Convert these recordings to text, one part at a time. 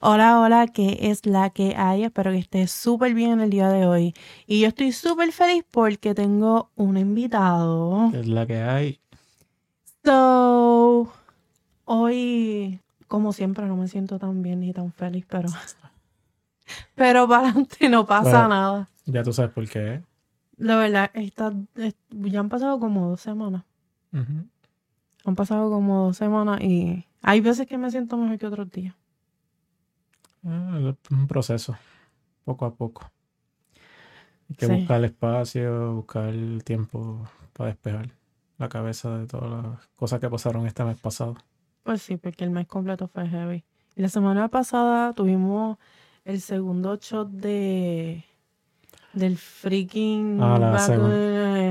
Hola, hola, ¿qué es la que hay? Espero que estés súper bien en el día de hoy. Y yo estoy súper feliz porque tengo un invitado. Es la que hay. So, hoy, como siempre, no me siento tan bien ni tan feliz, pero. Pero para adelante no pasa Bueno. nada. Ya tú sabes por qué. La verdad, está, es- ya han pasado como dos semanas. Han pasado como dos semanas y hay veces que me siento mejor que otros días. Ah, es un proceso, poco a poco. Hay que Sí. buscar el espacio, buscar el tiempo para despejar la cabeza de todas las cosas que pasaron este mes pasado. Pues sí, porque el mes completo fue heavy. Y la semana pasada tuvimos el segundo shot de del freaking Ah, la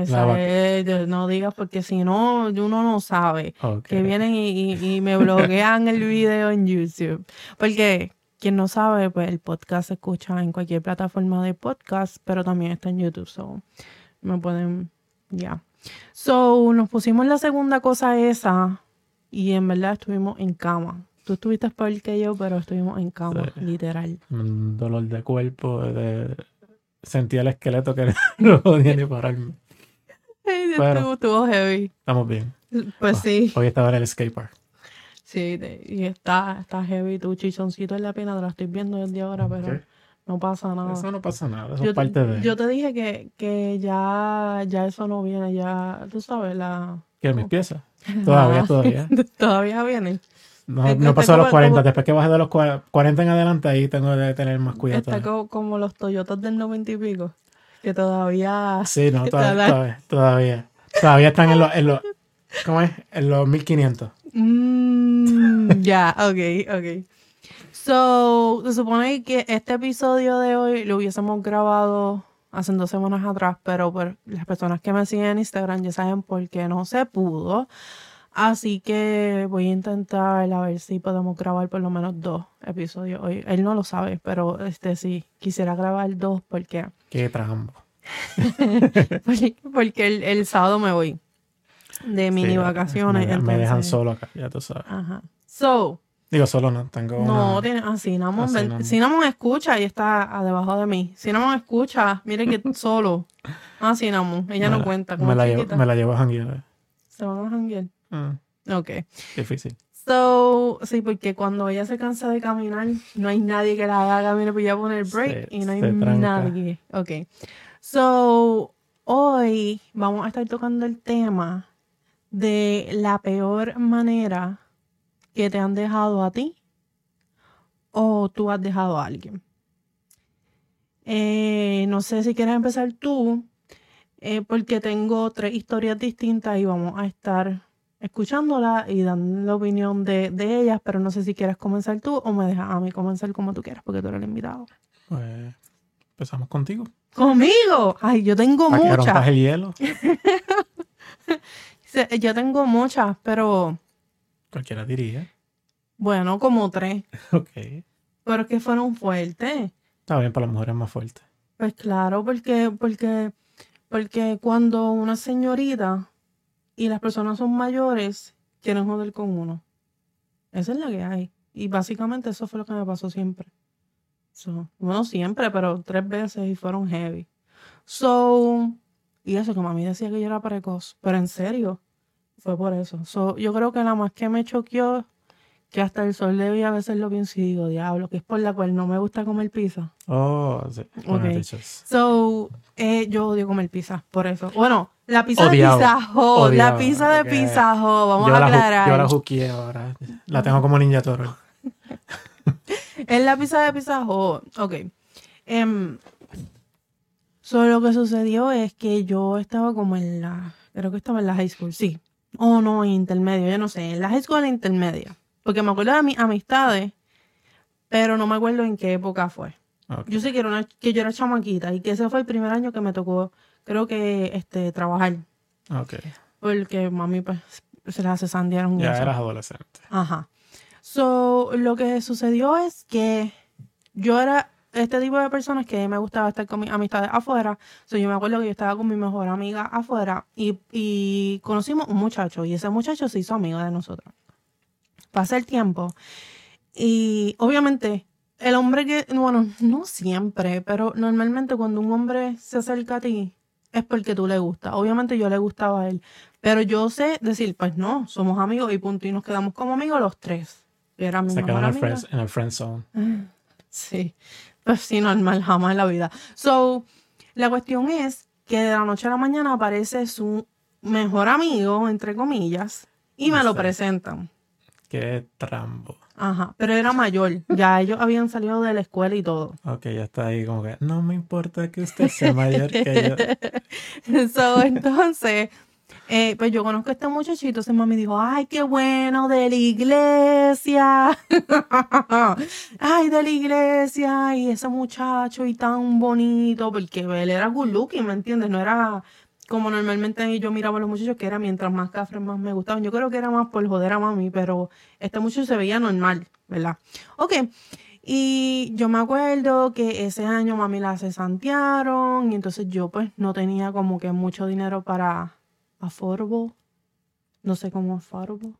esa, la eh, no digas porque si no uno no sabe. Que vienen y, y- y me bloquean el video en YouTube. Porque quien no sabe pues el podcast se escucha en cualquier plataforma de podcast pero también está en YouTube so me pueden ya. So nos pusimos la segunda cosa esa y en verdad estuvimos en cama. Tú estuviste peor que yo pero estuvimos en cama Sí. literal. Un dolor de cuerpo, de... sentía el esqueleto que no podía ni pararme. Ay, Bueno. estuvo, heavy Estamos bien. pues sí Hoy estaba en el skatepark. Sí, y está, está heavy tu chichoncito en la pena, te lo estoy viendo desde ahora, pero no pasa nada. Eso no pasa nada, eso yo, es parte de... yo te dije que, que ya, ya eso no viene, ya, tú sabes, la... ¿Qué? ¿Mis piezas? Todavía, Ah, todavía. todavía viene. No, no pasó a los como- 40. como- Después que baje de los cua- 40 en adelante, ahí tengo que tener más cuidado. Está todavía. co- como, los Toyotas del 90 y pico, que todavía... Sí, no, todavía, todavía, todavía. Todavía están en los, en los, ¿cómo es? En los 1500. Mm, ya, ok, ok. So, se supone que este episodio de hoy lo hubiésemos grabado hace dos semanas atrás, pero por las personas que me siguen en Instagram ya saben por qué no se pudo. Así que voy a intentar a ver si podemos grabar por lo menos dos episodios hoy. Él no lo sabe, pero este sí, quisiera grabar dos porque, Qué trampo. porque, porque el, el sábado me voy de mini Sí, vacaciones. Me, me dejan solo acá, ya tú sabes. Ajá. So, Digo, solo no, tengo no, una- tiene, ah, Cinnamon, Ah, Cinnamon. Cinnamon escucha y está debajo de mí. Cinnamon escucha, mire que solo. Ah, Cinnamon, ella me no la- cuenta. Me la, llevo, me la llevo a janguear. Se van a janguear. Ah, Ok. difícil. So, sí, porque cuando ella se cansa de caminar, no hay nadie que la haga caminar, pues ya pone el break Se- y no hay nadie. Ok. So, hoy vamos a estar tocando el tema de la peor manera que te han dejado a ti o tú has dejado a alguien. Eh, no sé si quieres empezar tú, eh, porque tengo tres historias distintas y vamos a estar escuchándolas y dando la opinión de, de ellas, pero no sé si quieres comenzar tú o me dejas a mí comenzar como tú quieras, porque tú eres el invitado. Pues empezamos contigo. ¡Conmigo! Ay, yo tengo Para que rompas muchas. el hielo. Yo tengo muchas, pero Cualquiera diría. bueno, como tres. Ok. Pero es que fueron fuertes. Está bien, para las mujeres más fuerte. Pues claro, porque, porque, porque cuando una señorita y las personas son mayores, quieren joder con uno. Esa es la que hay. Y básicamente eso fue lo que me pasó siempre. So, bueno, siempre, pero tres veces y fueron heavy. So, y eso que mami decía que yo era precoz, pero en serio, fue por eso. So, yo creo que la más que me choqueó, que hasta el sol de hoy a veces lo pienso y digo, diablo, que es por la cual no me gusta comer pizza. Oh, sí. Bueno, Ok. dices. So, eh, yo odio comer pizza, por eso. Bueno, la pizza Odiado. de Pizza la pizza de ok. Pizza Hut, vamos yo, a aclarar. yo la juqueé ahora. La tengo como Ninja Toro. Es la pizza de Pizza Hut. Ok. Em, so, lo que sucedió es que yo estaba como en la, creo que estaba en la high school, sí. O no, en intermedio, yo no sé, en la high school en intermedia. Porque me acuerdo de mis amistades, pero no me acuerdo en qué época fue. Yo sé que, era una, que yo era chamaquita y que ese fue el primer año que me tocó, creo que, este, trabajar. Ok. Porque mami, pues, se las hace sandearon Ya eras adolescente. Ajá. So, lo que sucedió es que yo era este tipo de personas que me gustaba estar con mis amistades afuera. So, yo me acuerdo que yo estaba con mi mejor amiga afuera y, y conocimos un muchacho y ese muchacho se hizo amigo de nosotros. Pasa el tiempo. Y obviamente, el hombre que, bueno, no siempre, pero normalmente cuando un hombre se acerca a ti, es porque tú le gustas. Obviamente yo le gustaba a él. Pero yo sé decir, pues no, somos amigos y punto. Y nos quedamos como amigos los tres. Era mi Se en el, friend, zone. Sí, pues sí, normal, jamás en la vida. So, la cuestión es que de la noche a la mañana aparece su mejor amigo, entre comillas, y me lo presentan. Qué trambo. Ajá, pero era mayor, ya ellos habían salido de la escuela y todo. Ok, ya está ahí como que no me importa que usted sea mayor que yo. So, entonces, eh, pues yo conozco a este muchachito, entonces mami dijo, ay, qué bueno, de la iglesia. ay, de la iglesia, y ese muchacho, y tan bonito, porque él era good looking, ¿me entiendes? No era como normalmente yo miraba a los muchachos, que era mientras más cafres más me gustaban. Yo creo que era más por joder a mami, pero este muchacho se veía normal, ¿verdad? Ok. Y yo me acuerdo que ese año mami la cesantearon y entonces yo pues no tenía como que mucho dinero para affordable, no sé cómo affordable,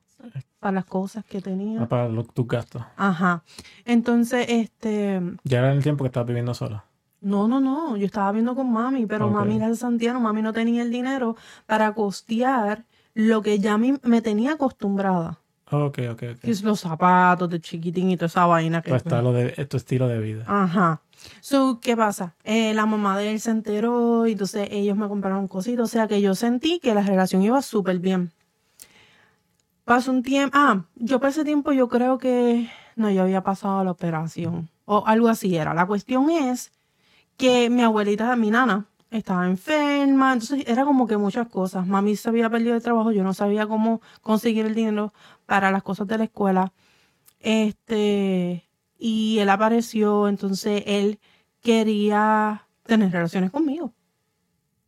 para las cosas que tenía. No para tus gastos. Ajá. Entonces, este, Ya era el tiempo que estabas viviendo sola. No, no, no, yo estaba viendo con mami, pero mami la cesantearon, mami no tenía el dinero para costear lo que ya mí me tenía acostumbrada. Ok, ok, ok. Que es los zapatos de chiquitín y toda esa vaina que Tu estilo de, tu estilo de vida. Ajá. So, ¿qué pasa? Eh, la mamá de él se enteró y entonces ellos me compraron cositas. O sea que yo sentí que la relación iba súper bien. Pasó un tiempo. Ah, yo para ese tiempo yo creo que no, yo había pasado la operación. O algo así era. La cuestión es que mi abuelita, mi nana, estaba enferma. Entonces era como que muchas cosas. Mami se había perdido el trabajo. Yo no sabía cómo conseguir el dinero para las cosas de la escuela. Este, y él apareció, entonces él quería tener relaciones conmigo.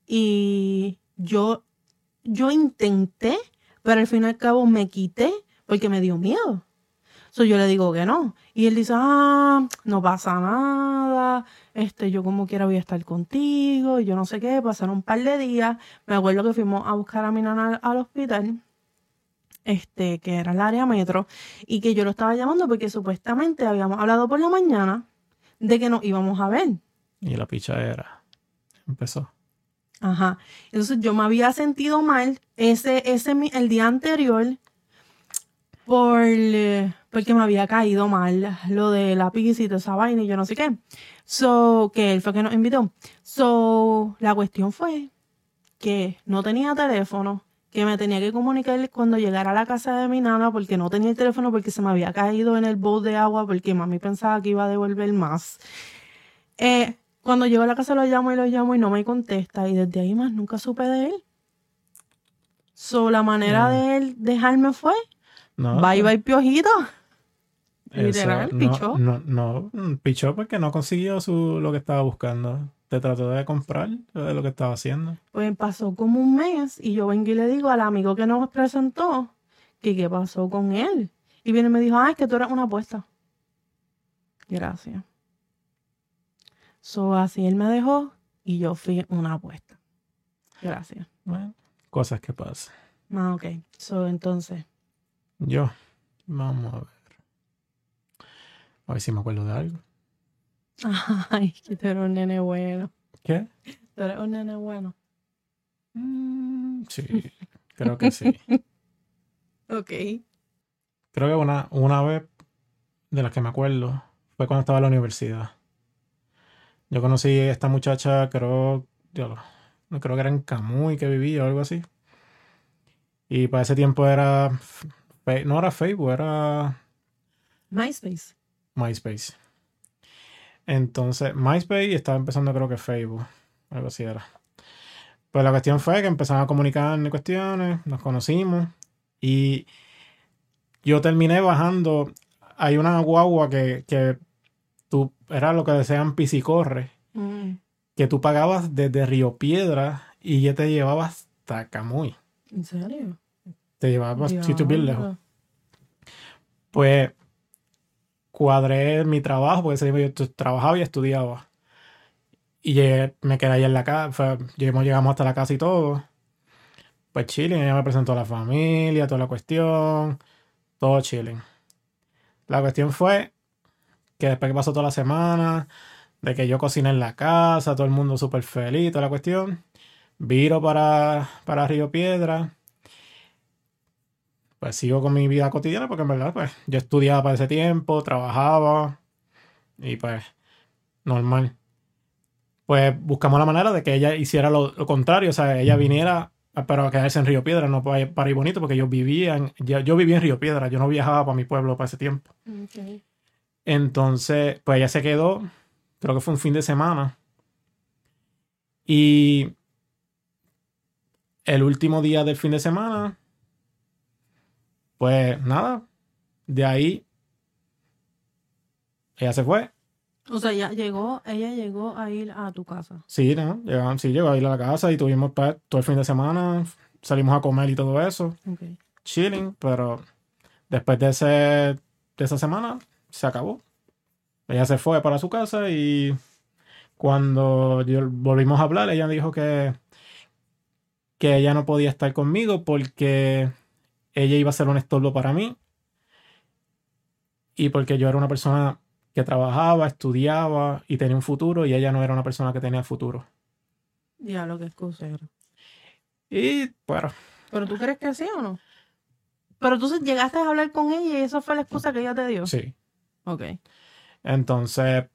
Y yo, yo intenté, pero al fin y al cabo me quité porque me dio miedo. So, yo le digo que no. Y él dice, ah, no pasa nada, este, yo como quiera voy a estar contigo, y yo no sé qué, pasaron un par de días. Me acuerdo que fuimos a buscar a mi nana al, al hospital, este, que era el área metro, y que yo lo estaba llamando porque supuestamente habíamos hablado por la mañana de que nos íbamos a ver. Y la pichadera empezó. Ajá. Entonces yo me había sentido mal ese, ese, el día anterior por, porque me había caído mal lo de la pizza y toda esa vaina y yo no sé qué. So, que él fue que nos invitó. So, la cuestión fue que no tenía teléfono, que me tenía que comunicar cuando llegara a la casa de mi nana porque no tenía el teléfono porque se me había caído en el bowl de agua porque mami pensaba que iba a devolver más. Eh, cuando llego a la casa lo llamo y lo llamo y no me contesta y desde ahí más nunca supe de él. So, la manera Mm. de él dejarme fue No, bye bye piojito. literal, pichó. No, no, pichó porque no consiguió su, lo que estaba buscando. Te trató de comprar de lo que estaba haciendo. Pues pasó como un mes y yo vengo y le digo al amigo que nos presentó que qué pasó con él. Y viene y me dijo, ah, es que tú eres una apuesta. Gracias. So, así él me dejó y yo fui una apuesta. Gracias. Bueno, cosas que pasan. Ah, ok. So, entonces, Yo, vamos a ver. A ver si me acuerdo de algo. ay, que tú eres un nene bueno. ¿Qué? Tú eres un nene bueno. Mm, sí, creo que sí. Ok. Creo que una, una vez de las que me acuerdo fue cuando estaba en la universidad. Yo conocí a esta muchacha, creo, yo, no creo que era en Camuy que vivía o algo así. Y para ese tiempo era, no era Facebook, era MySpace. MySpace. Entonces, MySpace estaba empezando creo que Facebook, algo así era. Pues la cuestión fue que empezamos a comunicar en cuestiones, nos conocimos y yo terminé bajando. Hay una guagua que, que tú, era lo que desean Pisicorre, Mm, que tú pagabas desde Río Piedra y ya te llevaba hasta Camuy. ¿En serio? Te llevaba sitio bien lejos. Pues cuadré mi trabajo, porque ese tiempo yo trabajaba y estudiaba. Y llegué- me quedé ahí en la casa, llegamos, llegamos hasta la casa y todo. Pues Chile, ella me presentó a la familia, toda la cuestión. Todo chilling. La cuestión fue que después que pasó toda la semana, de que yo cociné en la casa, todo el mundo súper feliz, toda la cuestión, viro para, para Río Piedra. Pues sigo con mi vida cotidiana porque en verdad pues yo estudiaba para ese tiempo, trabajaba y pues normal. Pues buscamos la manera de que ella hiciera lo, lo contrario, o sea, ella viniera pero a quedarse en Río Piedra, no para, para ir bonito, porque yo vivía en, yo, yo, vivía en Río Piedra, yo no viajaba para mi pueblo para ese tiempo. Okay. Entonces, pues ella se quedó, creo que fue un fin de semana. Y el último día del fin de semana, pues nada, de ahí ella se fue. O sea, ya llegó, ella llegó a ir a tu casa. Sí, ¿no? Llegó, sí, llegó a ir a la casa y tuvimos todo el fin de semana, salimos a comer y todo eso. Okay. Chilling, pero después de, ese, de esa semana se acabó. Ella se fue para su casa y cuando volvimos a hablar, ella dijo que, que ella no podía estar conmigo porque ella iba a ser un estorbo para mí y porque yo era una persona que trabajaba, estudiaba y tenía un futuro y ella no era una persona que tenía futuro. Ya, lo que excusa era. Y bueno. ¿Pero tú crees que sí o no? Pero tú llegaste a hablar con ella y esa fue la excusa que ella te dio. Sí. Ok. Entonces,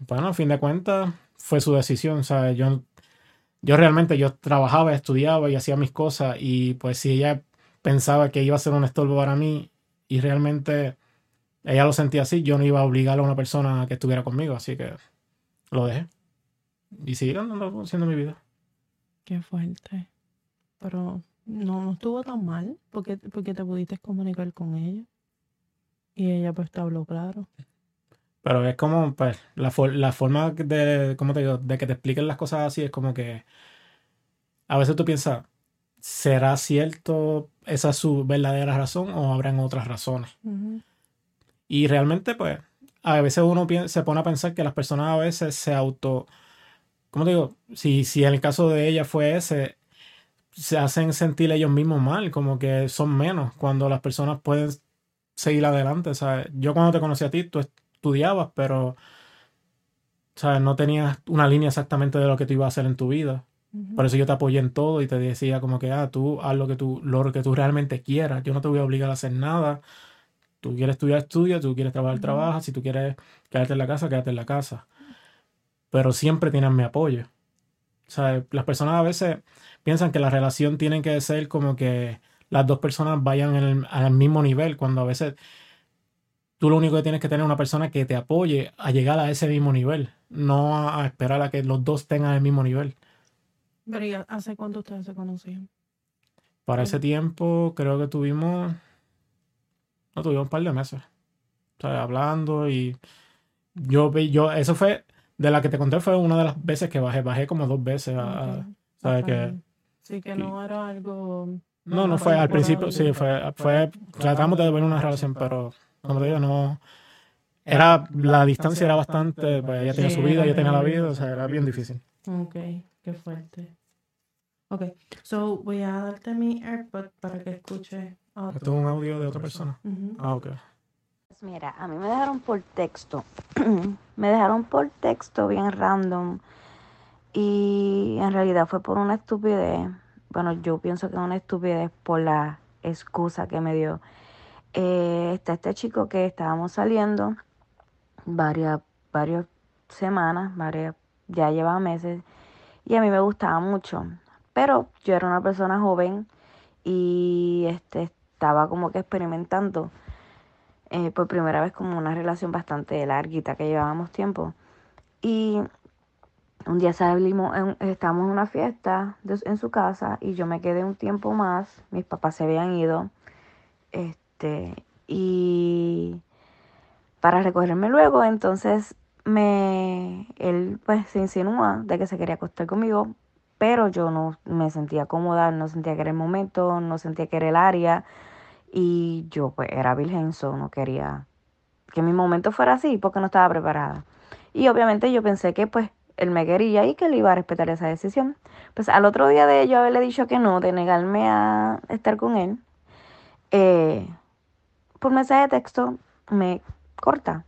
bueno, a fin de cuentas, fue su decisión. O sea, yo, yo realmente yo trabajaba, estudiaba y hacía mis cosas. Y pues si ella pensaba que iba a ser un estorbo para mí y realmente ella lo sentía así, yo no iba a obligar a una persona a que estuviera conmigo, así que lo dejé. Y seguí andando haciendo mi vida. Qué fuerte. Pero no, no estuvo tan mal, porque, porque te pudiste comunicar con ella. Y ella pues te habló claro. Pero es como, pues, la, la forma de, ¿cómo te digo? De que te expliquen las cosas así es como que a veces tú piensas, ¿será cierto esa es su verdadera razón o habrán otras razones? Uh -huh. Y realmente, pues, a veces uno se pone a pensar que las personas a veces se auto. ¿Cómo te digo? Si, si en el caso de ella fue ese, se hacen sentir ellos mismos mal, como que son menos cuando las personas pueden seguir adelante. ¿sabes? Yo cuando te conocí a ti, tú estudiabas, pero ¿sabes? no tenías una línea exactamente de lo que tú ibas a hacer en tu vida. Uh -huh. Por eso yo te apoyé en todo y te decía como que, ah, tú haz lo que tú, lo que tú realmente quieras. Yo no te voy a obligar a hacer nada. Tú quieres estudiar, estudia. Tú quieres trabajar, uh -huh. trabaja. Si tú quieres quedarte en la casa, quédate en la casa. Pero siempre tienes mi apoyo. O sea, las personas a veces piensan que la relación tiene que ser como que las dos personas vayan el, al mismo nivel, cuando a veces tú lo único que tienes que tener es una persona que te apoye a llegar a ese mismo nivel, no a, a esperar a que los dos tengan el mismo nivel. Pero ¿y hace cuánto ustedes se conocían? Para ese tiempo creo que tuvimos, no tuvimos un par de meses, o sea, hablando y yo, yo, eso fue, de la que te conté fue una de las veces que bajé, bajé como dos veces, a, Okay. ¿sabes? Que, Sí, que no era algo... no, no fue al principio, sí, fue, fue, tratamos de ver una relación, pero como te digo, no, era, la distancia era bastante, pues ella tenía su vida, yo tenía la vida, o sea, era bien difícil. Ok, qué fuerte. Ok, so voy a darte mi AirPod para que escuche otro. ¿Esto es un audio de otra persona? Uh -huh. Ah, ok. Pues Mira, a mí me dejaron por texto. me dejaron por texto bien random. Y en realidad fue por una estupidez. Bueno, yo pienso que es una estupidez por la excusa que me dio. Eh, está este chico que estábamos saliendo varias, varias semanas, varias, ya llevaba meses. Y a mí me gustaba mucho. Pero yo era una persona joven y este, estaba como que experimentando eh, por primera vez como una relación bastante larguita que llevábamos tiempo. Y un día salimos, en, estábamos en una fiesta en su casa y yo me quedé un tiempo más. Mis papás se habían ido. Este, y para recogerme luego, entonces me él pues se insinúa de que se quería acostar conmigo, pero yo no me sentía cómoda, no sentía que era el momento, no sentía que era el área y yo pues era virgen, so no quería que mi momento fuera así porque no estaba preparada. Y obviamente yo pensé que pues él me quería y que él iba a respetar esa decisión. Pues al otro día de yo haberle dicho que no, de negarme a estar con él, eh, por mensaje de texto, me corta.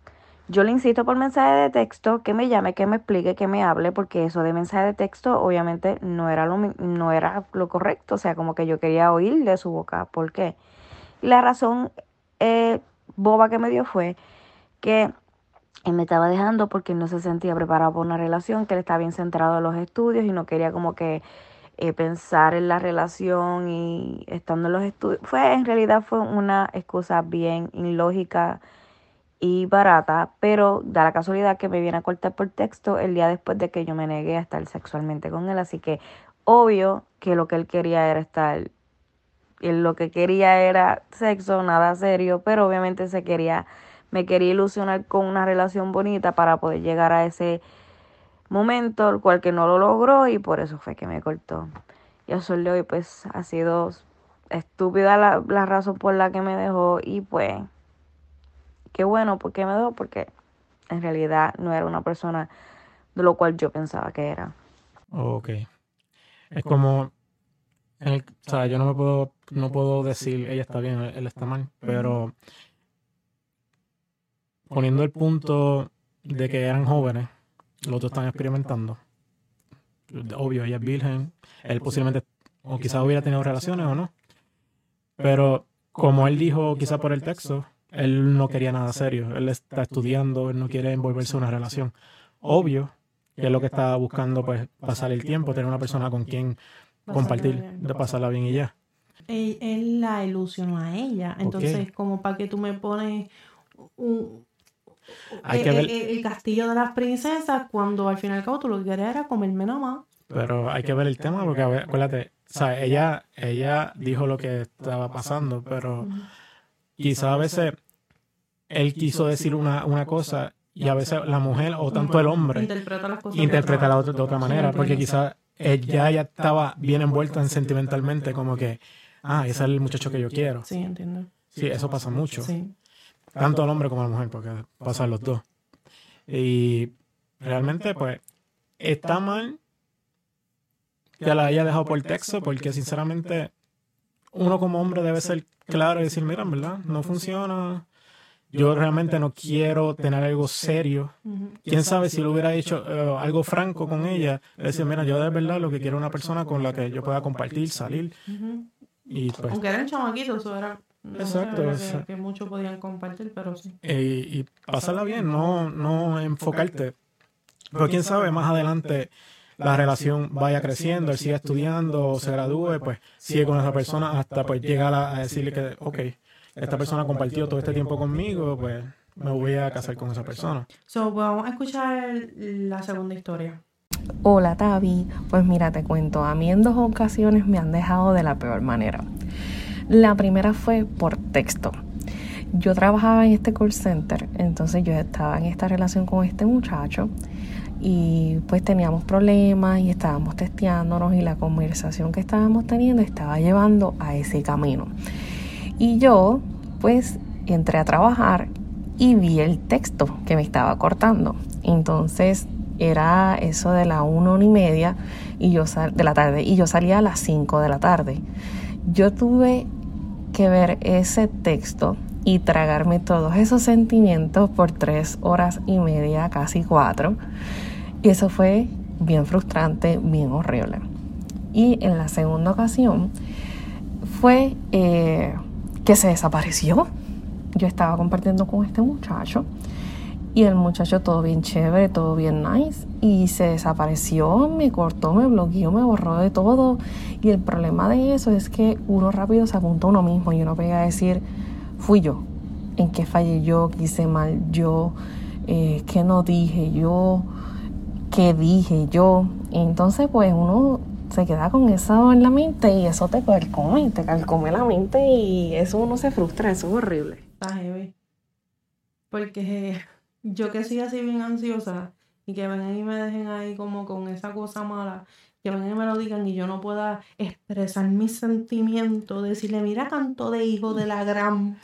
Yo le insisto por mensaje de texto que me llame, que me explique, que me hable, porque eso de mensaje de texto obviamente no era lo, no era lo correcto, o sea, como que yo quería oír de su boca. ¿Por qué? Y la razón eh, boba que me dio fue que él me estaba dejando porque no se sentía preparado para una relación, que él estaba bien centrado en los estudios y no quería como que eh, pensar en la relación y estando en los estudios. Fue, en realidad fue una excusa bien ilógica y barata, pero da la casualidad que me viene a cortar por texto el día después de que yo me negué a estar sexualmente con él, así que obvio que lo que él quería era estar, él lo que quería era sexo, nada serio, pero obviamente se quería, me quería ilusionar con una relación bonita para poder llegar a ese momento, el cual que no lo logró y por eso fue que me cortó. Y a sol hoy pues ha sido estúpida la, la razón por la que me dejó y pues qué bueno, ¿por qué me dejó? Porque en realidad no era una persona de lo cual yo pensaba que era. Ok. Es como, o sea, yo no me puedo, no puedo decir ella está bien, él está mal, pero poniendo el punto de que eran jóvenes, los dos están experimentando. Obvio, ella es virgen, él posiblemente, o quizás hubiera tenido relaciones o no. Pero como él dijo, quizás por el texto, él no quería nada serio. Él está estudiando, él no quiere envolverse en una relación. Obvio que es lo que estaba buscando, pues, pasar el tiempo, tener una persona con quien compartir, de pasarla bien y ya. Él, la ilusionó a ella. Entonces, como para que tú me pones un, hay que ver... el, castillo de las princesas cuando al fin y al cabo tú lo que querías era comerme nada más. Pero hay que ver el tema porque, acuérdate, o sea, ella, ella dijo lo que estaba pasando, pero quizá a veces él quiso decir una, una cosa y a veces la mujer o tanto el hombre interpreta las cosas interpreta la otra, de otra manera, porque quizá ella ya estaba bien envuelta en sentimentalmente, como que, ah, ese es el muchacho que yo quiero. Sí, entiendo. Sí, eso pasa mucho. Sí. Tanto al hombre como a la mujer, porque pasan los dos. Y realmente, pues, está mal que la haya dejado por texto, porque sinceramente, uno como hombre debe ser claro y decir, mira, ¿verdad? No funciona. Yo realmente no quiero tener algo serio. Quién sabe si lo hubiera hecho eh, algo franco con ella. Decir, mira, yo de verdad lo que quiero es una persona con la que yo pueda compartir, salir. y pues, Aunque eran chamaquitos, eso era Exacto. Que, muchos podían compartir, pero sí. Eh, y pasarla bien, no, no enfocarte. Pero quién sabe, más adelante la relación vaya creciendo, él siga estudiando o se gradúe, pues sigue con esa persona hasta pues llegar a, decirle que, ok, esta persona compartió todo este tiempo conmigo, pues me voy a casar con esa persona. So, vamos a escuchar la segunda historia. Hola Tavi, pues mira, te cuento, a mí en dos ocasiones me han dejado de la peor manera. La primera fue por texto. Yo trabajaba en este call center, entonces yo estaba en esta relación con este muchacho y pues teníamos problemas y estábamos testeándonos y la conversación que estábamos teniendo estaba llevando a ese camino. Y yo pues entré a trabajar y vi el texto que me estaba cortando. Entonces era eso de la una, y media y yo de la tarde y yo salía a las 5 de la tarde. Yo tuve que ver ese texto y tragarme todos esos sentimientos por tres horas y media, casi cuatro. Y eso fue bien frustrante, bien horrible. Y en la segunda ocasión fue eh, que se desapareció. Yo estaba compartiendo con este muchacho y el muchacho todo bien chévere, todo bien nice. Y se desapareció, me cortó, me bloqueó, me borró de todo. Y el problema de eso es que uno rápido se apunta a uno mismo y uno pega a decir, fui yo, en qué fallé yo, qué hice mal yo, eh, qué no dije yo, qué dije yo. Y entonces pues uno se queda con eso en la mente y eso te calcome, te calcome la mente y eso uno se frustra, eso es horrible. Está heavy. Porque yo que soy así bien ansiosa y que vengan y me dejen ahí como con esa cosa mala, que vengan y me lo digan y yo no pueda expresar mis sentimientos, decirle, mira, canto de hijo de la gran...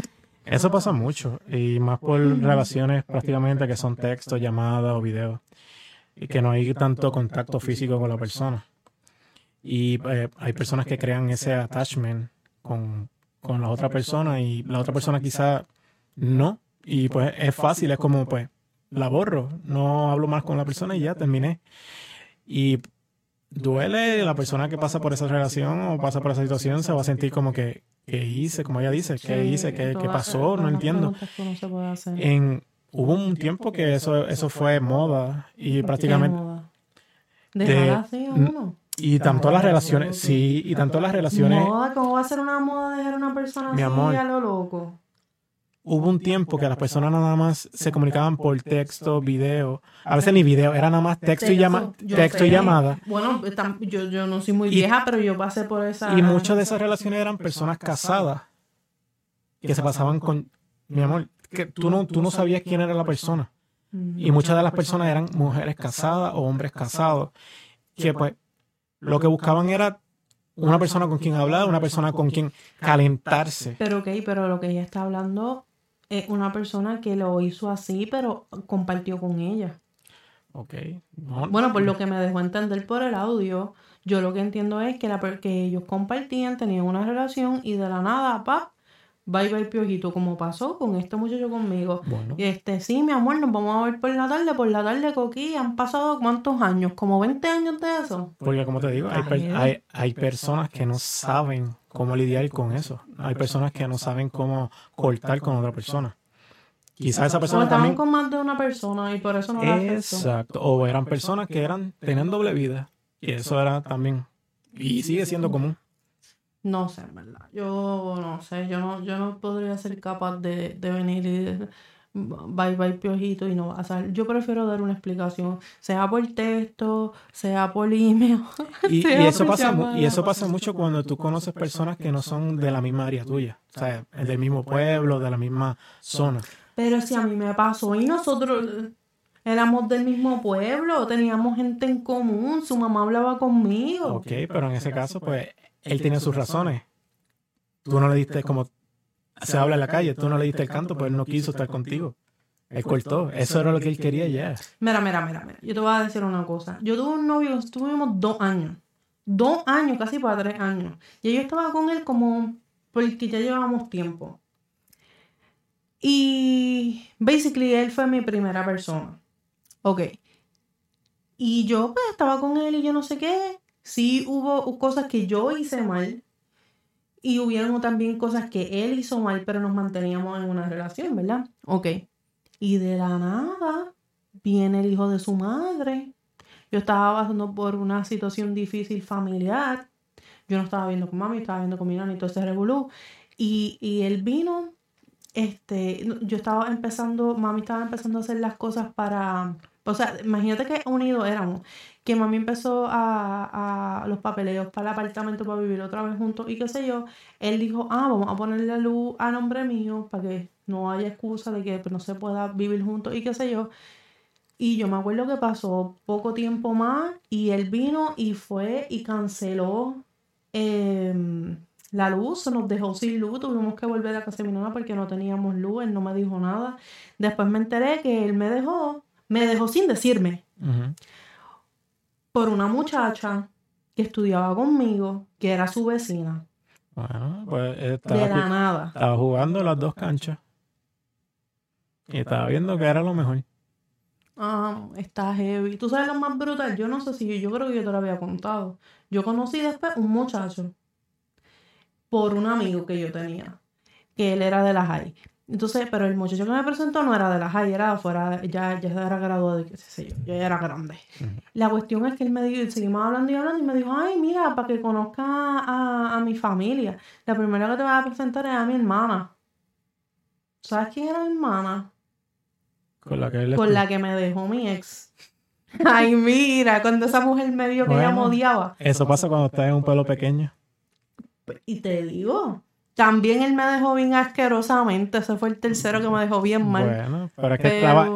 Eso pasa mucho y más por relaciones prácticamente que son textos, llamadas o videos y que no hay tanto contacto físico con la persona. Y eh, hay personas que crean ese attachment con, con la otra persona y la otra persona quizá no. Y pues es fácil, es como pues la borro, no hablo más con la persona y ya terminé. Y duele la persona que pasa por esa relación o pasa por esa situación, se va a sentir como que, ¿qué hice? Como ella dice, ¿qué hice? ¿Qué, qué pasó? No entiendo. En, hubo un tiempo que eso, eso fue moda y prácticamente... De, y tanto las relaciones, sí, y tanto las relaciones... Moda, ¿cómo va a ser una moda dejar a una persona así a lo loco? hubo un tiempo que las personas nada más se comunicaban por texto, video, a veces ni video, era nada más texto, y, llama, texto y llamada. Bueno, yo, yo no soy muy vieja, pero yo pasé por esa... Y muchas de esas relaciones eran personas casadas que se pasaban con, mi amor, que tú no, tú no sabías quién era la persona. Y muchas de las personas eran mujeres casadas o hombres casados, que pues lo que buscaban era una persona con quien hablar, una persona con quien calentarse. Pero ok, pero lo que ella está hablando es una persona que lo hizo así, pero compartió con ella. Ok. bueno, por lo que me dejó entender por el audio, yo lo que entiendo es que, la, que ellos compartían, tenían una relación y de la nada, pa, bye bye piojito, como pasó con este muchacho conmigo. Y este, sí, mi amor, nos vamos a ver por la tarde, por la tarde, Coqui, han pasado cuántos años, como 20 años de eso. Porque como te digo, hay, hay, hay personas que no saben cómo lidiar con eso. Hay personas que no saben cómo cortar con otra persona. Quizás esa persona también con más de una persona y por eso no Exacto. O eran personas que eran tenían doble vida y eso era también y sigue siendo común. No sé, en verdad. Yo no sé, yo no yo no podría ser capaz de, de venir y bye bye piojito y no va a salir. Yo prefiero dar una explicación, sea por texto, sea por email. Y, eso pasa y eso pasa mucho cuando tú conoces personas que no son de la misma área tuya, o sea, del mismo pueblo, de la misma zona. Pero si a mí me pasó y nosotros éramos del mismo pueblo, teníamos gente en común, su mamá hablaba conmigo. Ok, pero en ese caso, pues, él tenía sus razones. Tú no le diste como se habla en la calle, tú no le diste el canto, pues él no quiso estar contigo. Él cortó. Eso era lo que él quería ya. Mira, mira, mira, mira. Yo te voy a decir una cosa. Yo tuve un novio, estuvimos dos años. Dos años, casi para tres años. Y yo estaba con él como porque ya llevábamos tiempo. Y basically él fue mi primera persona. Ok. Y yo pues estaba con él y yo no sé qué. Sí hubo cosas que yo hice mal. Y hubieron también cosas que él hizo mal, pero nos manteníamos en una relación, ¿verdad? Ok. Y de la nada viene el hijo de su madre. Yo estaba pasando por una situación difícil familiar. Yo no estaba viendo con mami, estaba viendo con mi nana y todo ese revolú. Y, y él vino, este, yo estaba empezando, mami estaba empezando a hacer las cosas para, o sea, imagínate que unidos éramos que mami empezó a, a, los papeleos para el apartamento para vivir otra vez juntos y qué sé yo, él dijo, ah, vamos a ponerle la luz a nombre mío para que no haya excusa de que pues, no se pueda vivir juntos y qué sé yo. Y yo me acuerdo que pasó poco tiempo más y él vino y fue y canceló em, la luz, se nos dejó sin luz, tuvimos que volver a casa de mi mamá porque no teníamos luz, él no me dijo nada. Después me enteré que él me dejó, me dejó sin decirme por una muchacha que estudiaba conmigo, que era su vecina. Bueno, pues estaba, de la nada. Estaba jugando las dos canchas. Y estaba viendo que era lo mejor. Ah, está heavy. ¿Tú sabes lo más brutal? Yo no sé si yo, creo que yo te lo había contado. Yo conocí después un muchacho por un amigo que yo tenía, que él era de la high. Entonces, pero el muchacho que me presentó no era de la high, era afuera, ya, ya era graduado de qué sé yo, ya era grande. La cuestión es que él me dijo, seguimos hablando y hablando, y me dijo, ay, mira, para que conozca a, mi familia, la primera que te voy a presentar es a mi hermana. ¿Sabes quién era mi hermana? Con la que, Con la que me dejó mi ex. Ay, mira, cuando esa mujer me dijo que ella me odiaba. Eso pasa cuando estás en un pueblo pequeño. Y te digo, también él me dejó bien asquerosamente. Ese fue el tercero que me dejó bien mal. Bueno, pero es que estaba.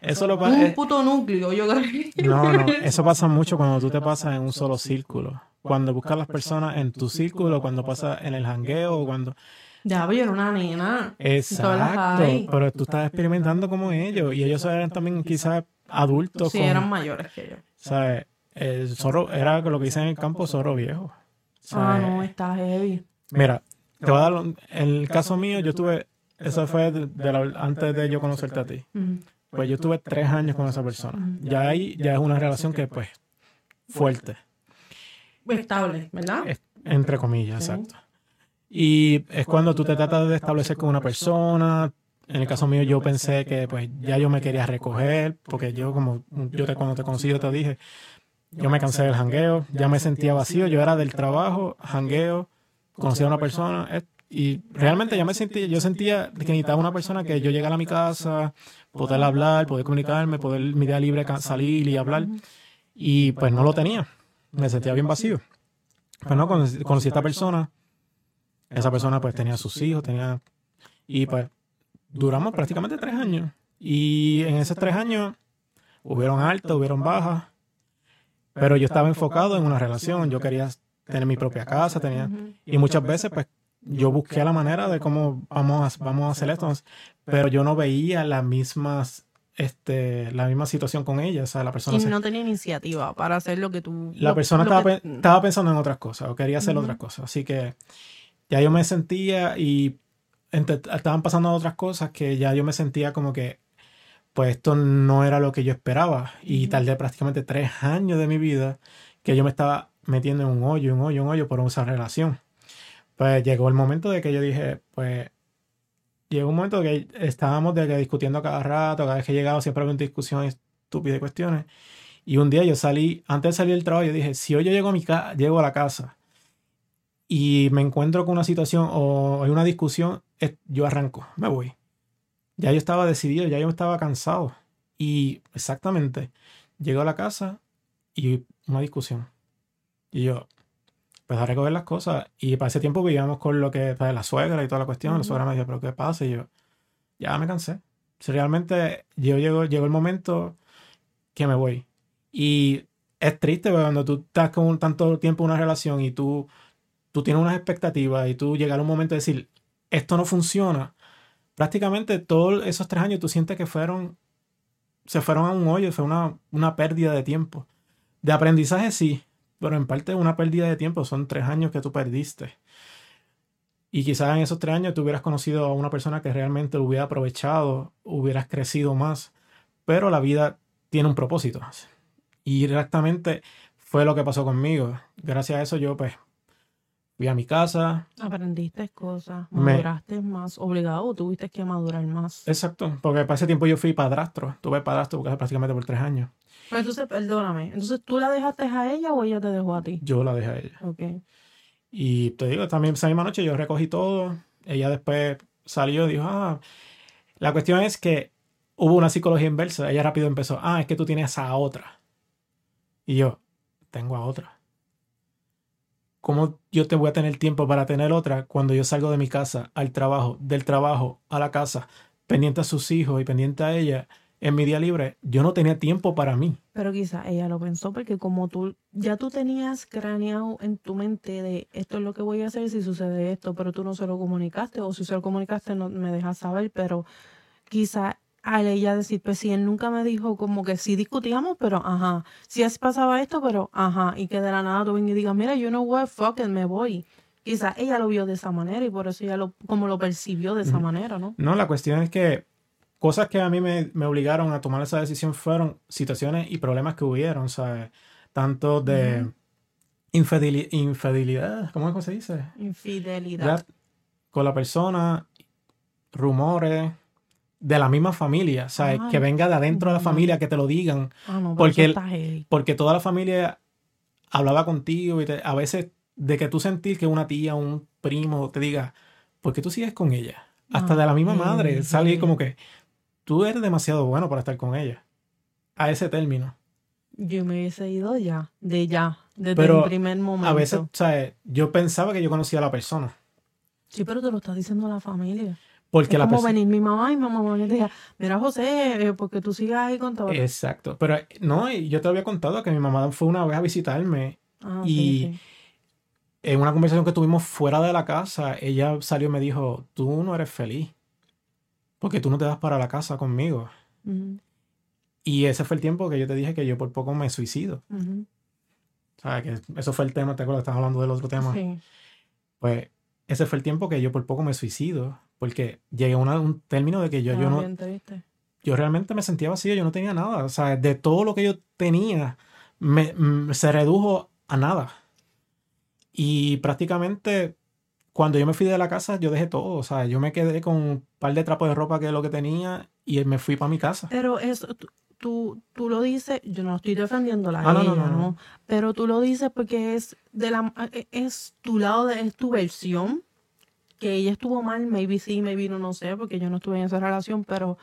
eso lo pasa. Un puto núcleo, yo creo. No, no. Eso pasa mucho cuando tú te pasas en un solo círculo. Cuando buscas las personas en tu círculo, cuando pasas en el jangueo, cuando. Ya, pero yo era una nena. Exacto. Pero tú estás experimentando como ellos. Y ellos eran también quizás adultos. Sí, eran mayores que yo. ¿Sabes? El zorro era lo que dicen en el campo, zorro viejo. Ah, no, está heavy. Mira, te voy a dar en el caso mío, yo tuve eso fue de- de la- antes de yo conocerte a ti. Ujú. Pues yo tuve tres años con esa persona. Ya ahí ya es una relación que, pues, fuerte. Estable, ¿verdad? Es- entre comillas, Sí. exacto. Y es cuando tú te tratas de establecer con una persona. En el caso mío, yo pensé que pues ya yo me quería recoger, porque yo como yo te, cuando te conocí yo te dije, yo me cansé del jangueo, ya me sentía vacío, yo era del trabajo, jangueo, conocí a una persona y realmente ya me sentía, yo sentía que necesitaba una persona que yo llegara a mi casa, poder hablar, poder comunicarme, poder mi día libre salir y hablar y pues no lo tenía, me sentía bien vacío. Pues no, conocí, conocí a esta persona, esa persona pues tenía sus hijos, tenía y pues duramos prácticamente tres años. Y en esos tres años hubieron altas, hubieron bajas. Pero yo estaba enfocado en una relación. Yo quería tener mi propia casa, tenía. Y muchas veces, pues, yo busqué la manera de cómo vamos a, vamos a hacer esto. Pero yo no veía las mismas, este, la misma situación con ella. O sea, la persona Y se- no tenía iniciativa para hacer lo que tú. la lo- persona lo estaba, que- pe- estaba pensando en otras cosas o quería hacer otras cosas. Así que ya yo me sentía y estaban pasando otras cosas que ya yo me sentía como que, pues esto no era lo que yo esperaba. Y Ujú. tardé prácticamente tres años de mi vida que yo me estaba metiendo en un hoyo, un hoyo, un hoyo por esa relación. Pues llegó el momento de que yo dije, pues llegó un momento de que estábamos de que discutiendo cada rato, cada vez que llegaba siempre había una discusión estúpida y cuestiones. Y un día yo salí, antes de salir del trabajo, yo dije, si hoy yo llego a, mi ca- llego a la casa y me encuentro con una situación o hay una discusión, yo arranco, me voy. Ya yo estaba decidido, ya yo estaba cansado. Y exactamente, llego a la casa y una discusión. Y yo empecé a recoger las cosas. Y para ese tiempo vivíamos con lo que, pues, la suegra y toda la cuestión. La suegra me dijo, pero ¿qué pasa? Y yo, ya me cansé. Si realmente yo llego, llegó el momento que me voy. Y es triste porque cuando tú estás con tanto tiempo en una relación y tú, tú tienes unas expectativas y tú llegar a un momento de decir, esto no funciona, prácticamente todos esos tres años tú sientes que fueron, se fueron a un hoyo, fue una, una pérdida de tiempo. De aprendizaje sí, pero en parte una pérdida de tiempo, son tres años que tú perdiste. Y quizás en esos tres años tú hubieras conocido a una persona que realmente lo hubiera aprovechado, hubieras crecido más, pero la vida tiene un propósito. Y exactamente fue lo que pasó conmigo. Gracias a eso yo pues fui a mi casa. Aprendiste cosas, Me- maduraste más, obligado, tuviste que madurar más. Exacto, porque para ese tiempo yo fui padrastro, tuve padrastro prácticamente por tres años. Pero entonces, perdóname, entonces tú la dejaste a ella o ella te dejó a ti. Yo la dejé a ella. Ok. Y te digo, también esa misma noche yo recogí todo. Ella después salió y dijo, ah, la cuestión es que hubo una psicología inversa. Ella rápido empezó, ah, es que tú tienes a otra. Y yo, tengo a otra. ¿Cómo yo te voy a tener tiempo para tener otra cuando yo salgo de mi casa al trabajo, del trabajo a la casa, pendiente a sus hijos y pendiente a ella en mi día libre? Yo no tenía tiempo para mí. Pero quizá ella lo pensó porque como tú, ya tú tenías craneado en tu mente de esto es lo que voy a hacer si sucede esto, pero tú no se lo comunicaste o si se lo comunicaste no me dejas saber, pero quizá al ella decir, pues si él nunca me dijo como que sí discutíamos, pero ajá, si así pasaba esto, pero ajá, y que de la nada tú vengas y digas, mira, you know what, fuck it, me voy. Quizá ella lo vio de esa manera y por eso ella lo, como lo percibió de esa manera, ¿no? No, la cuestión es que cosas que a mí me, me obligaron a tomar esa decisión fueron situaciones y problemas que hubieron, ¿sabes? Tanto de infideli- infidelidad, ¿cómo es que se dice? Infidelidad. Con la persona, rumores de la misma familia, ¿sabes? Ay, que venga de adentro de la familia, que te lo digan, Ah, no, Porque porque el- toda la familia hablaba contigo y te- a veces de que tú sentir que una tía un primo te diga, ¿por qué tú sigues con ella? Hasta Ah, de la misma madre, sale como que tú eres demasiado bueno para estar con ella. A ese término. Yo me hubiese ido ya, de ya, desde Pero el primer momento. A veces, ¿sabes? Yo pensaba que yo conocía a la persona. Sí, pero te lo está diciendo la familia. Porque es la como venir mi mamá y mi mamá me diga, mira José, eh, porque tú sigas ahí con todo. Exacto. Pero no, y yo te había contado que mi mamá fue una vez a visitarme Ah, y- sí, sí. en una conversación que tuvimos fuera de la casa, ella salió y me dijo, tú no eres feliz. Porque tú no te das para la casa conmigo. Y ese fue el tiempo que yo te dije que yo por poco me suicido. ujú. O sea, que eso fue el tema, te acuerdas, estamos hablando del otro tema. Sí. Pues ese fue el tiempo que yo por poco me suicido. Porque llegué a una- un término de que yo, yo Ah, no, triste. yo realmente me sentía vacío, yo no tenía nada. O sea, de todo lo que yo tenía, me, mm, se redujo a nada. Y prácticamente cuando yo me fui de la casa, yo dejé todo. O sea, yo me quedé con un par de trapos de ropa que es lo que tenía y me fui para mi casa. Pero eso, tú, tú, lo dices, yo no estoy defendiéndola a Ah, no, no, no, no. Pero tú lo dices porque es de la es tu lado, de, es tu versión. Que ella estuvo mal, maybe sí, maybe no, no sé, porque yo no estuve en esa relación, pero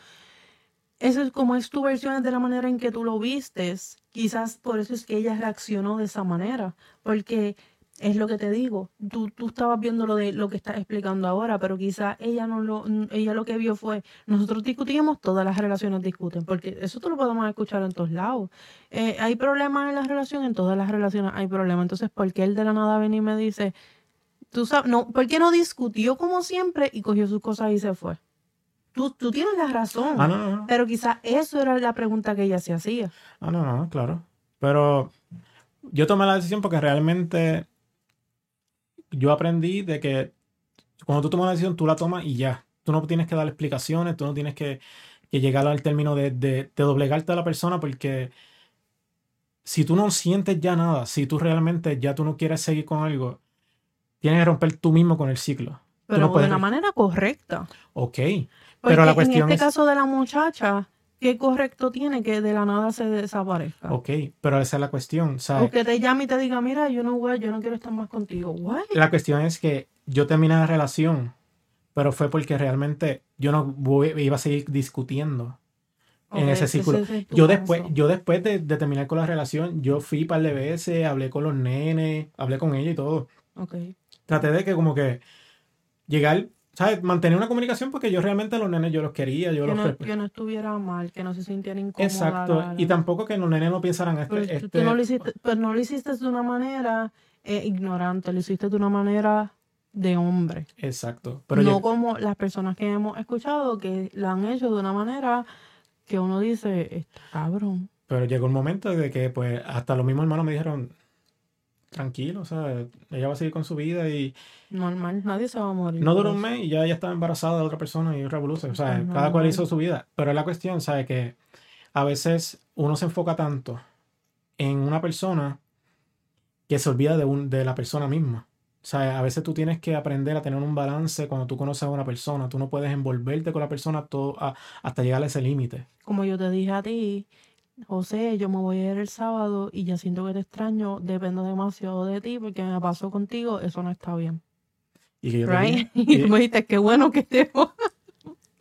eso es como es tu versión, de la manera en que tú lo vistes. Quizás por eso es que ella reaccionó de esa manera, porque es lo que te digo, tú, tú estabas viendo lo de lo que estás explicando ahora, pero quizás ella no lo, ella lo que vio fue, nosotros discutimos, todas las relaciones discuten, porque eso tú lo podemos escuchar en todos lados. Eh, hay problemas en la relación, en todas las relaciones hay problemas. Entonces, ¿por qué él de la nada viene y me dice, tú sabes, no, ¿por qué no discutió como siempre y cogió sus cosas y se fue? Tú, tú tienes la razón. Ah, no, no, no. Pero quizás eso era la pregunta que ella se hacía. Ah, no, no, claro. Pero yo tomé la decisión porque realmente yo aprendí de que cuando tú tomas la decisión, tú la tomas y ya. Tú no tienes que dar explicaciones, tú no tienes que, que llegar al término de, de, de doblegarte a la persona porque si tú no sientes ya nada, si tú realmente ya tú no quieres seguir con algo, tienes que romper tú mismo con el ciclo. Pero no de puedes- una manera correcta. Ok, Porque pero la en cuestión este es... caso de la muchacha, ¿qué correcto tiene que de la nada se desaparezca? Ok, pero esa es la cuestión. Sea, O que te llame y te diga, mira, yo no voy, yo no quiero estar más contigo. What? La cuestión es que yo terminé la relación, pero fue porque realmente yo no voy- iba a seguir discutiendo en ese círculo. es Yo después, yo después de, de terminar con la relación, yo fui un par de veces, hablé con los nenes, hablé con ella y todo. Ok. Traté de que como que llegar, ¿sabes? Mantener una comunicación porque yo realmente a los nenes yo los quería, yo Que los no, que no estuviera mal, que no se sintiera incómoda. Exacto. la- la- Y tampoco que los nenes no pensaran Pero este, tú- este- tú no lo hiciste, pero no lo hiciste de una manera eh, ignorante, lo hiciste de una manera de hombre. Exacto. Pero no yo- como las personas que hemos escuchado que lo han hecho de una manera que uno dice, está cabrón. Pero llegó un momento de que, pues, hasta los mismos hermanos me dijeron, tranquilo, o sea, ella va a seguir con su vida y Normal, nadie se va a morir. no duró un mes y ya ella estaba embarazada de otra persona y revolución. O sea, cada cual hizo su vida. Pero la cuestión, ¿sabes? Que a veces uno se enfoca tanto en una persona que se olvida de, un, de la persona misma. O sea, a veces tú tienes que aprender a tener un balance cuando tú conoces a una persona. Tú no puedes envolverte con la persona todo, a- hasta llegar a ese límite. Como yo te dije a ti, José, yo me voy a ir el sábado y ya siento que te extraño, dependo demasiado de ti porque me pasó contigo, eso no está bien. Y que yo Right? Y tú me dijiste, qué bueno que te voy.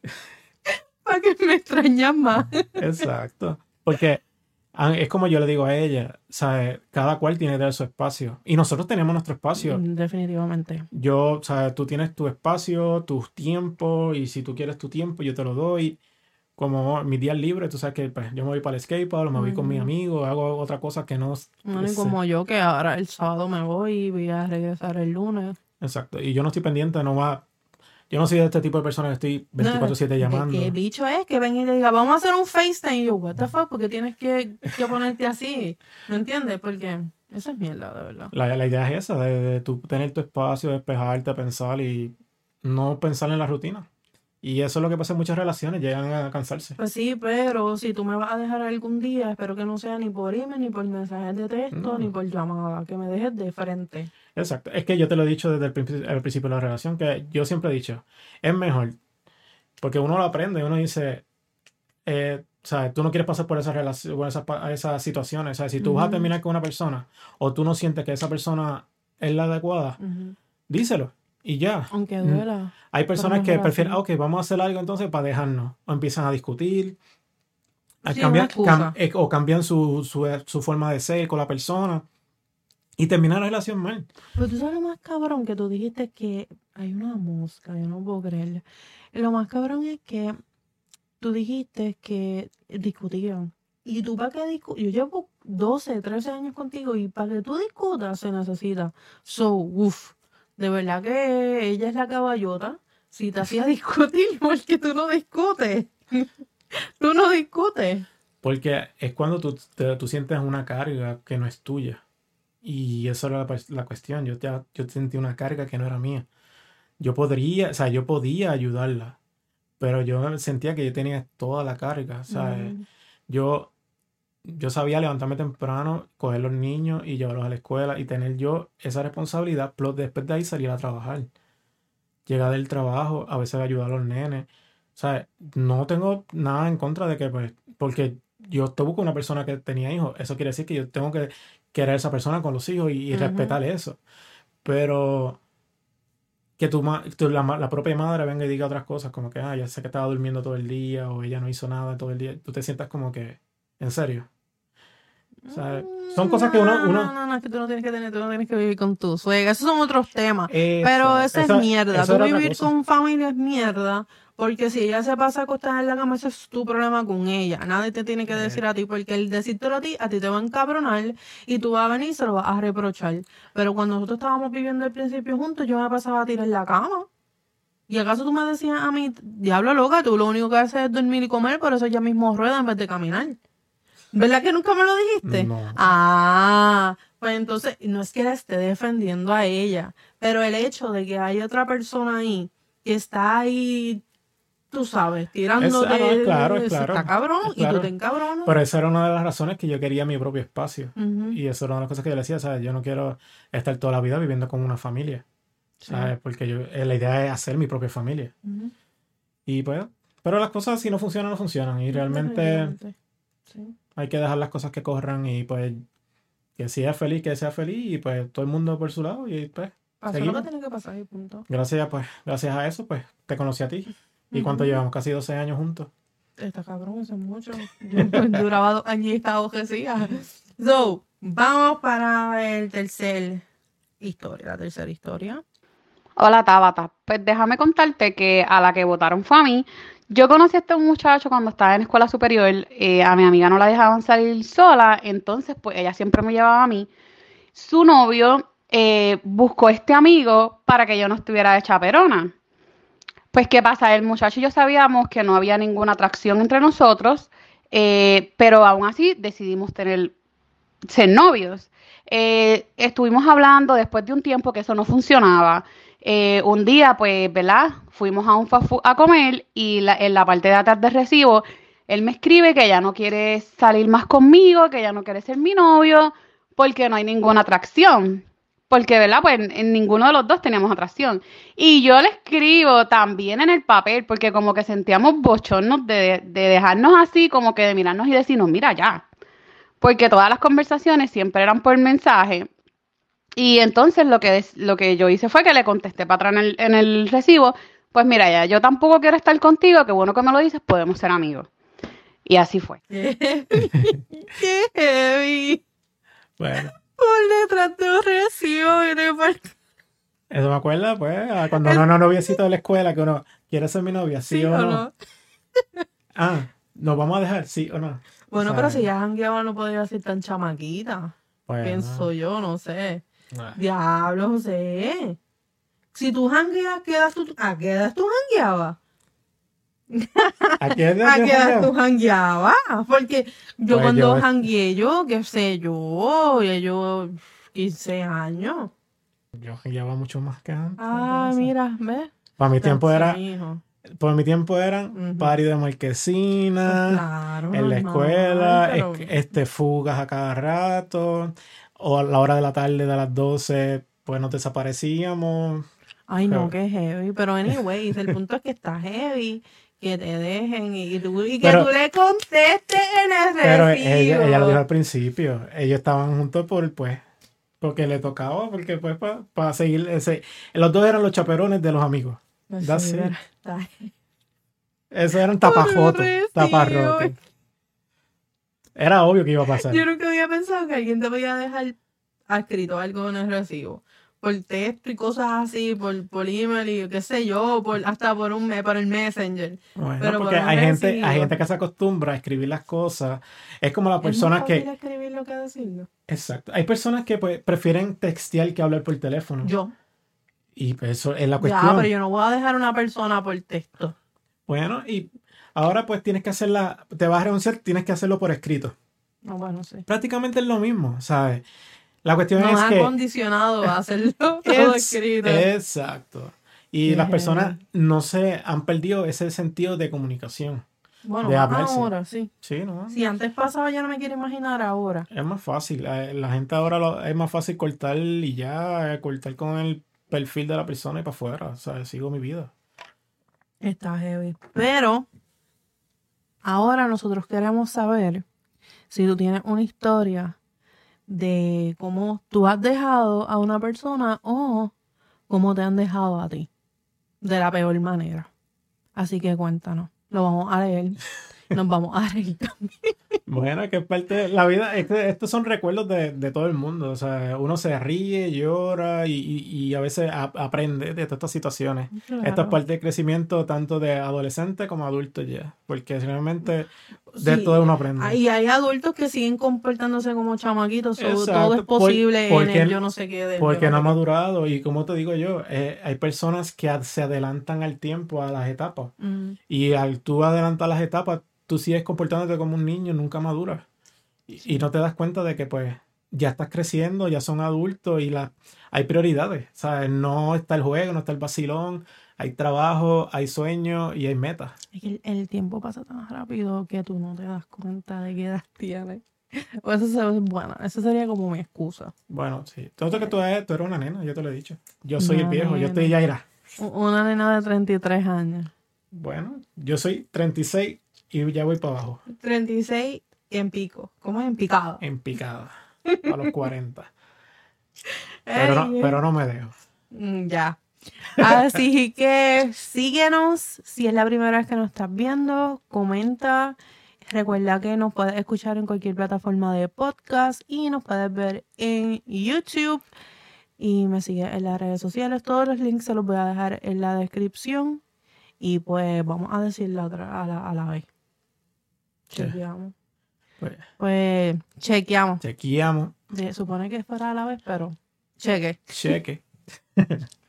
Para que me extrañas más. Exacto. Porque ah, es como yo le digo a ella, ¿sabes? Cada cual tiene que tener su espacio. Y nosotros tenemos nuestro espacio. Mm, Definitivamente. Yo, ¿sabes? Tú tienes tu espacio, tus tiempos, y si tú quieres tu tiempo, yo te lo doy. Como mis días libres, tú sabes que pues, yo me voy para el skatepark, me voy con mis amigos, hago otra cosa que no... Bueno, y como yo, que ahora el sábado me voy y voy a regresar el lunes. Exacto. Y yo no estoy pendiente, no va... Yo no soy de este tipo de persona que estoy 24/7 ¿Qué- llamando. ¿Qué bicho es? Que venga y le diga, vamos a hacer un FaceTime. Y yo, what the fuck, ¿por qué tienes que, que ponerte así? ¿No entiendes? Porque eso es mierda, de verdad. La, la idea es esa, de, de tú tener tu espacio, despejarte, pensar y no pensar en la rutina. Y eso es lo que pasa en muchas relaciones, llegan a cansarse. Pues sí, pero si tú me vas a dejar algún día, espero que no sea ni por email, ni por mensajes de texto, No. ni por llamada, que me dejes de frente. Exacto. Es que yo te lo he dicho desde el principio, al principio de la relación, que yo siempre he dicho, es mejor, porque uno lo aprende, uno dice, eh, sea, tú no quieres pasar por esas relaciones, por esas, esas situaciones. O sea, si tú vas a terminar con una persona o tú no sientes que esa persona es la adecuada, díselo y ya. Aunque Mm. duela. Hay personas que prefieren. "Ah, ok, vamos a hacer algo entonces para dejarnos. O empiezan a discutir, a Sí, cambiar- cam- eh, o cambian su, su, su forma de ser con la persona y terminan la relación mal. Pero tú sabes lo más cabrón que tú dijiste que hay una mosca, yo no puedo creerlo. Lo más cabrón es que tú dijiste que discutían. Y tú para qué discutir, yo llevo 12, 13 años contigo y para que tú discutas se necesita. So, uff, de verdad que ella es la caballota. Si te hacía discutir, porque tú no discutes. tú no discutes. Porque es cuando tú, te- tú sientes una carga que no es tuya. Y eso era la, la cuestión. Yo, te, yo sentí una carga que no era mía. yo podría, o sea, yo podía ayudarla, pero yo sentía que yo tenía toda la carga, ¿sabes? Ujú. Yo, yo sabía levantarme temprano, coger los niños y llevarlos a la escuela y tener yo esa responsabilidad, plus después de ahí salir a trabajar. Llegar del trabajo, a veces ayudar a los nenes. O sea, no tengo nada en contra de que, pues, porque yo te busco una persona que tenía hijos, eso quiere decir que yo tengo que querer a esa persona con los hijos y, respetar eso. Pero que tu, tu- la propia madre venga y diga otras cosas, como que, ah, ya sé que estaba durmiendo todo el día o ella no hizo nada todo el día, tú te sientas como que, ¿en serio? O sea, son cosas que uno... No, uno no, no, no, es que tú no tienes que tener, tú no tienes que vivir con tu suegra. Esos son otros temas. Eso, Pero esa eso- es mierda. Tú vivir con familia es mierda. Porque si ella se pasa a acostar en la cama, ese es tu problema con ella. Nadie te tiene que Eh. decir a ti, porque el decírtelo a ti, a ti te va a encabronar y tú vas a venir y se lo vas a reprochar. Pero cuando nosotros estábamos viviendo al principio juntos, yo me pasaba a tirar en la cama. ¿Y acaso tú me decías a mí, diablo loca, tú lo único que haces es dormir y comer, por eso ya mismo rueda en vez de caminar? ¿Verdad que nunca me lo dijiste? No. Ah, pues entonces no es que la esté defendiendo a ella, pero el hecho de que hay otra persona ahí que está ahí, tú sabes, tirándote, Es- ah, no, claro, es eso claro, está cabrón es y tú te encabronas. Pero esa era una de las razones que yo quería mi propio espacio. Y eso era una de las cosas que yo le decía, ¿sabes? Yo no quiero estar toda la vida viviendo con una familia, sí, ¿sabes? Porque yo, eh, la idea es hacer mi propia familia. Y pues, pero las cosas si no funcionan, no funcionan. Y realmente sí. Hay que dejar las cosas que corran y pues que si es feliz, que sea feliz y pues todo el mundo por su lado y pues Pasó lo Seguimos. que tiene que pasar y punto. gracias pues gracias a eso pues te conocí a ti. ¿Y cuánto llevamos? Casi 12 años juntos. Está cabrón, eso es mucho. Yo duraba dos años y estaba ojecida. So, vamos para el tercer historia, la tercera historia. Hola Tabata, pues déjame contarte que a la que votaron fue a mí. Yo conocí a este muchacho cuando estaba en escuela superior, eh, a mi amiga no la dejaban salir sola, entonces pues ella siempre me llevaba a mí. Su novio eh, buscó este amigo para que yo no estuviera de chaperona. Pues qué pasa, el muchacho y yo sabíamos que no había ninguna atracción entre nosotros, eh, pero aún así decidimos tener ser novios. Eh, estuvimos hablando después de un tiempo que eso no funcionaba. Eh, un día, pues, ¿verdad? Fuimos a un food a comer y la- en la parte de atrás del recibo, él me escribe que ya no quiere salir más conmigo, que ya no quiere ser mi novio, porque no hay ninguna atracción. Porque, ¿verdad? Pues en, en ninguno de los dos teníamos atracción. Y yo le escribo también en el papel, porque como que sentíamos bochornos de, de dejarnos así, como que de mirarnos y decirnos, mira ya. Porque todas las conversaciones siempre eran por mensaje. Y entonces lo que, lo que yo hice fue que le contesté para atrás en el, en el recibo, pues mira, ya, yo tampoco quiero estar contigo, qué bueno que me lo dices, podemos ser amigos. Y así fue. ¡Qué heavy! Bueno, Por detrás de un recibo eso me acuerda pues cuando uno no noviecito de la escuela que uno quiere ser mi novia, sí, ¿Sí o o no. no? Ah, nos vamos a dejar, sí o no. Bueno, O sea, pero si ya jangueaba no podía ser tan chamaquita. bueno, Pienso yo, no sé. Ah, Diablo, José. Si tú jangueas, ¿qué edad tú, ¿a qué edad tú jangueabas? ¿A qué edad ¿A qué edad tú jangueabas? Porque yo Pues cuando yo- jangueé yo, qué sé yo, ya yo 15 años. Yo jangueaba mucho más que antes. Ah, entonces. mira, ¿ves? Para mi tiempo era, hijo. por mi tiempo eran party de marquesina, Claro, en la escuela, pero- este fugas a cada rato, o a la hora de la tarde de las 12, pues nos desaparecíamos. Ay, no, que heavy. Pero, anyways, el punto es que está heavy, que te dejen y, y tú, y que Pero- tú le contestes en el Pero ella, ella lo dijo al principio, ellos estaban juntos por, pues, porque le tocaba, porque pues para seguir ese, los dos eran los chaperones de los amigos. Pues sí, Esos eran recibo. taparrotos. Era obvio que iba a pasar. Yo nunca había pensado que alguien te podía dejar escrito algo en el recibo. Por texto y cosas así, por, por email y qué sé yo, por, hasta por un por el messenger. Bueno, Pero porque por hay gente, recibo. hay gente que se acostumbra a escribir las cosas. Es como las personas que. escribirlo que decirlo. Exacto. Hay personas que pues, prefieren textear que hablar por teléfono. Yo. Y eso es la Ya, cuestión. pero yo no voy a dejar a una persona por texto. Bueno, y ahora pues tienes que hacerla, te vas a renunciar, tienes que hacerlo por escrito. No, bueno, sí. Prácticamente es lo mismo, ¿sabes? La cuestión Nos es han que... condicionado a hacerlo todo Es- escrito. Exacto. Y las personas no se han perdido ese sentido de comunicación. Bueno, de ahora, sí. Sí, ¿no? Si antes pasaba, ya no me quiero imaginar ahora. Es más fácil. La, la gente ahora lo- es más fácil cortar y ya, eh, cortar con el perfil de la persona y para afuera. O sea, sigo mi vida. Está heavy. Pero ahora nosotros queremos saber si tú tienes una historia de cómo tú has dejado a una persona o cómo te han dejado a ti. De la peor manera. Así que cuéntanos. Lo vamos a leer. Nos vamos a reír también. Bueno, que es parte de la vida. Es que estos son recuerdos de, de todo el mundo. O sea, uno se ríe, llora y, y- y a veces a- aprende de todas estas situaciones. Esto es parte del crecimiento tanto de adolescente como adulto ya. Porque realmente de Sí. todo uno aprende. Y hay adultos que siguen comportándose como chamaquitos. so Exacto. todo es Por- posible en el yo no sé qué. del Porque no ha madurado. Y como te digo yo, eh, hay personas que se adelantan al tiempo, a las etapas. Mm. Y al tú adelantar las etapas, tú sigues comportándote como un niño, nunca maduras. Y, y no te das cuenta de que pues ya estás creciendo, ya son adultos y la, hay prioridades. ¿sabes? No está el juego, no está el vacilón, hay trabajo, hay sueños y hay metas. Es que el, el tiempo pasa tan rápido que tú no te das cuenta de qué edad tienes. O eso se- bueno, eso sería como mi excusa. Bueno, sí. Todo que tú eres, tú eres una nena, yo te lo he dicho. Yo soy el viejo, yo estoy Yaira. Una nena de 33 años. Bueno, yo soy 36 y ya voy para abajo, 36 en pico. ¿Cómo es en picado? en picada, a los 40. Pero no, pero no me dejo. Mm, Ya. Así que síguenos. Si es la primera vez que nos estás viendo, comenta. Recuerda que nos puedes escuchar en cualquier plataforma de podcast y nos puedes ver en YouTube. Y me sigues en las redes sociales. Todos los links se los voy a dejar en la descripción. Y pues vamos a decir la otra a la, a la vez. Sí. Chequeamos. Pues, Pues chequeamos. chequeamos, Se supone que es para a la vez, pero cheque. cheque.